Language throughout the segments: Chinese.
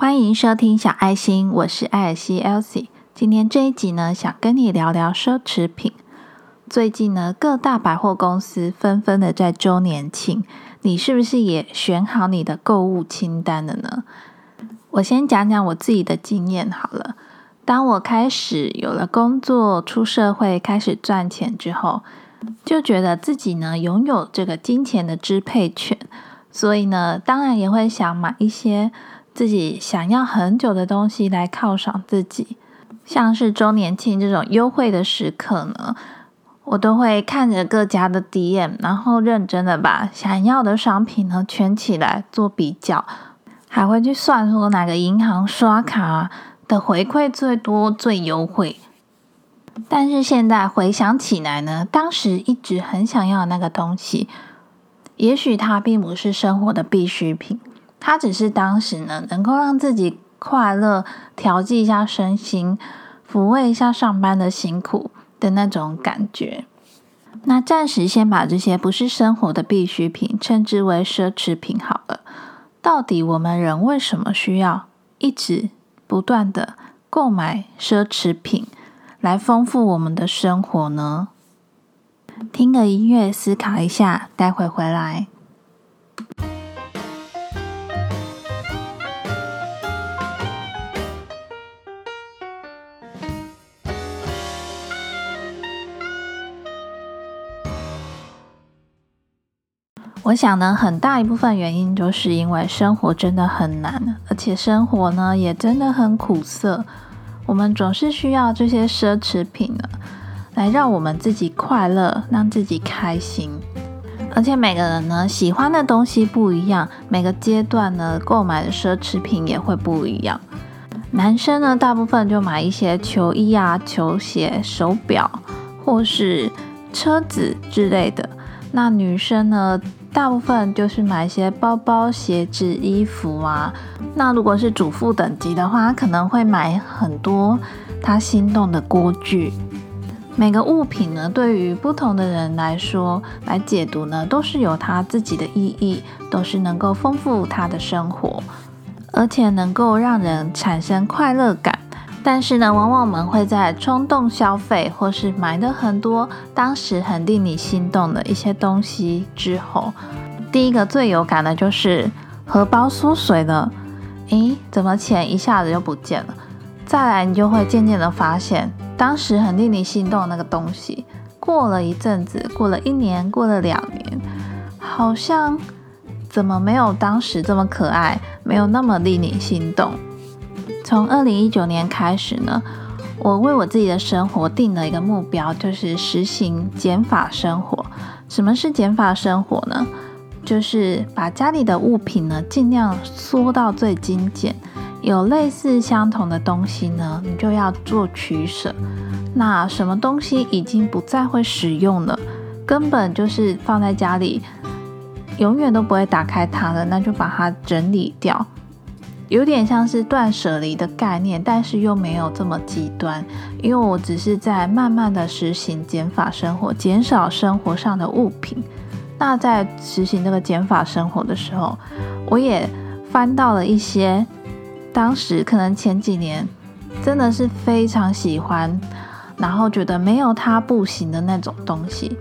欢迎收听小爱心，我是艾尔西 Elsie。今天这一集呢，想跟你聊聊奢侈品。最近呢，各大百货公司纷纷的在周年庆，你是不是也选好你的购物清单了呢？我先讲讲我自己的经验好了。当我开始有了工作，出社会开始赚钱之后，就觉得自己呢拥有这个金钱的支配权，所以呢，当然也会想买一些。自己想要很久的东西来犒赏自己，像是周年庆这种优惠的时刻呢，我都会看着各家的 DM，然后认真的把想要的商品呢圈起来做比较，还会去算说哪个银行刷卡的回馈最多、最优惠。但是现在回想起来呢，当时一直很想要那个东西，也许它并不是生活的必需品。它只是当时呢，能够让自己快乐、调剂一下身心、抚慰一下上班的辛苦的那种感觉。那暂时先把这些不是生活的必需品称之为奢侈品好了。到底我们人为什么需要一直不断的购买奢侈品来丰富我们的生活呢？听个音乐，思考一下，待会回来。我想呢，很大一部分原因就是因为生活真的很难，而且生活呢也真的很苦涩。我们总是需要这些奢侈品呢，来让我们自己快乐，让自己开心。而且每个人呢喜欢的东西不一样，每个阶段呢购买的奢侈品也会不一样。男生呢，大部分就买一些球衣啊、球鞋、手表或是车子之类的。那女生呢？大部分就是买一些包包、鞋子、衣服啊。那如果是主妇等级的话，可能会买很多他心动的锅具。每个物品呢，对于不同的人来说，来解读呢，都是有他自己的意义，都是能够丰富他的生活，而且能够让人产生快乐感。但是呢，往往我们会在冲动消费，或是买的很多，当时很令你心动的一些东西之后，第一个最有感的就是荷包缩水了，诶，怎么钱一下子就不见了？再来，你就会渐渐的发现，当时很令你心动那个东西，过了一阵子，过了一年，过了两年，好像怎么没有当时这么可爱，没有那么令你心动。从二零一九年开始呢，我为我自己的生活定了一个目标，就是实行减法生活。什么是减法生活呢？就是把家里的物品呢尽量缩到最精简，有类似相同的东西呢，你就要做取舍。那什么东西已经不再会使用了，根本就是放在家里，永远都不会打开它了，那就把它整理掉。有点像是断舍离的概念，但是又没有这么极端，因为我只是在慢慢的实行减法生活，减少生活上的物品。那在实行这个减法生活的时候，我也翻到了一些当时可能前几年真的是非常喜欢，然后觉得没有它不行的那种东西。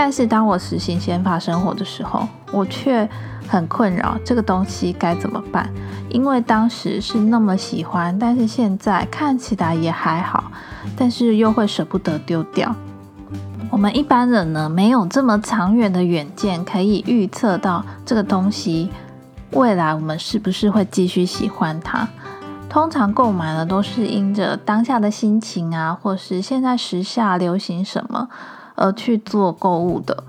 但是当我实行减法生活的时候，我却很困扰，这个东西该怎么办？因为当时是那么喜欢，但是现在看起来也还好，但是又会舍不得丢掉。我们一般人呢，没有这么长远的远见，可以预测到这个东西未来我们是不是会继续喜欢它。通常购买呢，都是因着当下的心情啊，或是现在时下流行什么而去做购物的。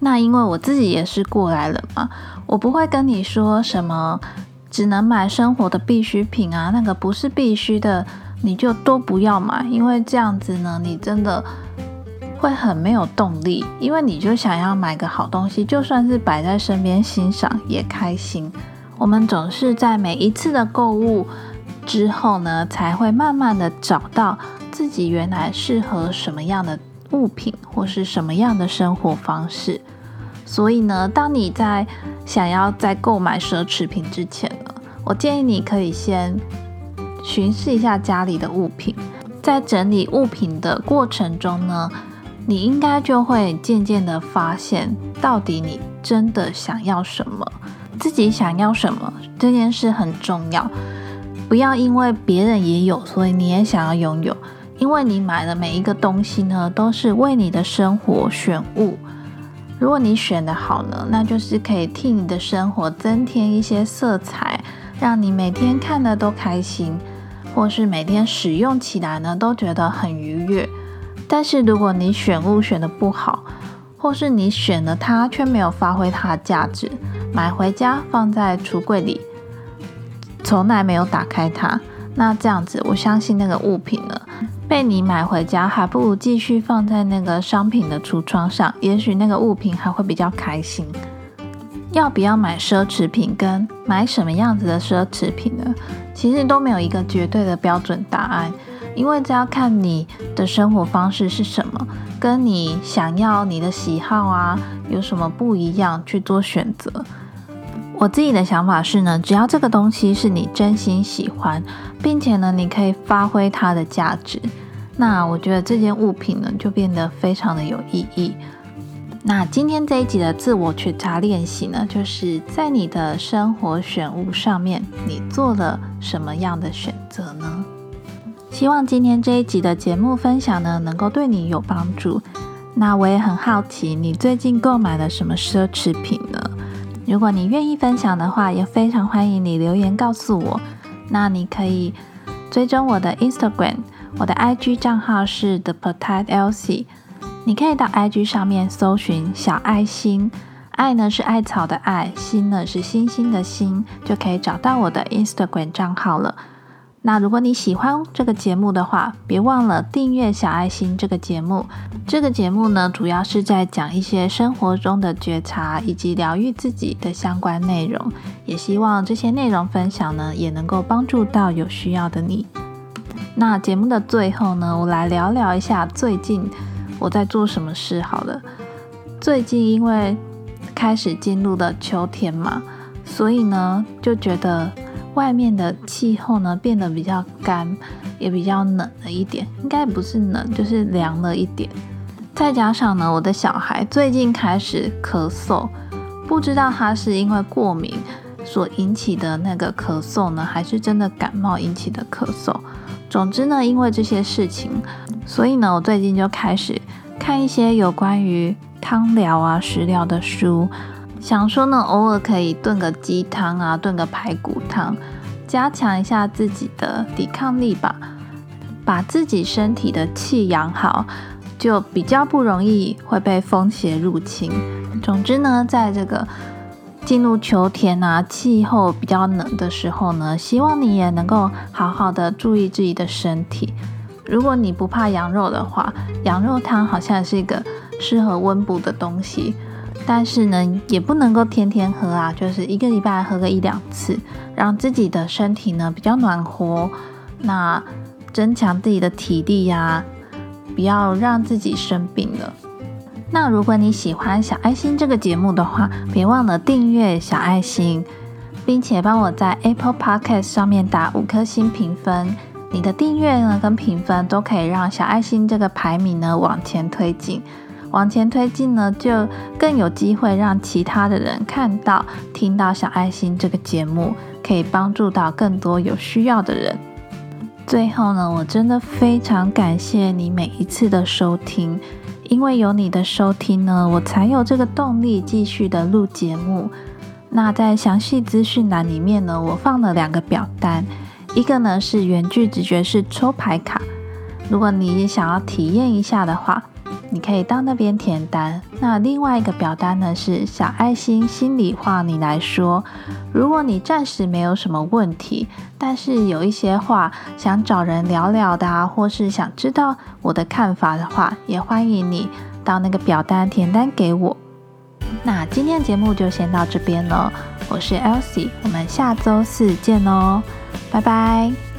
那因为我自己也是过来人嘛，我不会跟你说什么。只能买生活的必需品啊，那个不是必须的，你就都不要买，因为这样子呢，你真的会很没有动力，因为你就想要买个好东西，就算是摆在身边欣赏也开心。我们总是在每一次的购物之后呢，才会慢慢的找到自己原来适合什么样的物品或是什么样的生活方式。所以呢，当你在想要在购买奢侈品之前呢，我建议你可以先巡视一下家里的物品，在整理物品的过程中呢，你应该就会渐渐的发现，到底你真的想要什么，自己想要什么这件事很重要。不要因为别人也有，所以你也想要拥有。因为你买的每一个东西呢，都是为你的生活选物。如果你选的好呢，那就是可以替你的生活增添一些色彩，让你每天看的都开心，或是每天使用起来呢都觉得很愉悦。但是如果你选物选的不好，或是你选了它却没有发挥它的价值，买回家放在橱柜里。从来没有打开它，那这样子，我相信那个物品呢，被你买回家，还不如继续放在那个商品的橱窗上，也许那个物品还会比较开心。要不要买奢侈品，跟买什么样子的奢侈品呢？其实都没有一个绝对的标准答案，因为这要看你的生活方式是什么，跟你想要你的喜好啊有什么不一样去做选择。我自己的想法是呢，只要这个东西是你真心喜欢，并且呢，你可以发挥它的价值，那我觉得这件物品呢就变得非常的有意义。那今天这一集的自我觉察练习呢，就是在你的生活选物上面，你做了什么样的选择呢？希望今天这一集的节目分享呢，能够对你有帮助。那我也很好奇，你最近购买了什么奢侈品呢？如果你愿意分享的话，也非常欢迎你留言告诉我。那你可以追踪我的 Instagram，我的 IG 账号是 The Petite Elsie。你可以到 IG 上面搜寻小爱心，爱呢是艾草的爱，心呢是星星的心，就可以找到我的 Instagram 账号了。那如果你喜欢这个节目的话，别忘了订阅小爱心这个节目。这个节目呢，主要是在讲一些生活中的觉察以及疗愈自己的相关内容。也希望这些内容分享呢，也能够帮助到有需要的你。那节目的最后呢，我来聊聊一下最近我在做什么事好了。最近因为开始进入了秋天嘛，所以呢，就觉得。外面的气候呢变得比较干，也比较冷了一点，应该不是冷，就是凉了一点。再加上呢，我的小孩最近开始咳嗽，不知道他是因为过敏所引起的那个咳嗽呢，还是真的感冒引起的咳嗽。总之呢，因为这些事情，所以呢，我最近就开始看一些有关于汤疗啊、食疗的书。想说呢，偶尔可以炖个鸡汤啊，炖个排骨汤，加强一下自己的抵抗力吧，把自己身体的气养好，就比较不容易会被风邪入侵。总之呢，在这个进入秋天啊，气候比较冷的时候呢，希望你也能够好好的注意自己的身体。如果你不怕羊肉的话，羊肉汤好像是一个适合温补的东西。但是呢，也不能够天天喝啊，就是一个礼拜喝个一两次，让自己的身体呢比较暖和，那增强自己的体力呀，不要让自己生病了。那如果你喜欢小爱心这个节目的话，别忘了订阅小爱心，并且帮我在 Apple Podcast 上面打五颗星评分。你的订阅呢跟评分都可以让小爱心这个排名呢往前推进。往前推进呢，就更有机会让其他的人看到、听到小爱心这个节目，可以帮助到更多有需要的人。最后呢，我真的非常感谢你每一次的收听，因为有你的收听呢，我才有这个动力继续的录节目。那在详细资讯栏里面呢，我放了两个表单，一个呢是原句直觉式抽牌卡，如果你想要体验一下的话。你可以到那边填单。那另外一个表单呢是小爱心心里话，你来说。如果你暂时没有什么问题，但是有一些话想找人聊聊的啊，或是想知道我的看法的话，也欢迎你到那个表单填单给我。那今天节目就先到这边了，我是 Elsie，我们下周四见哦，拜拜。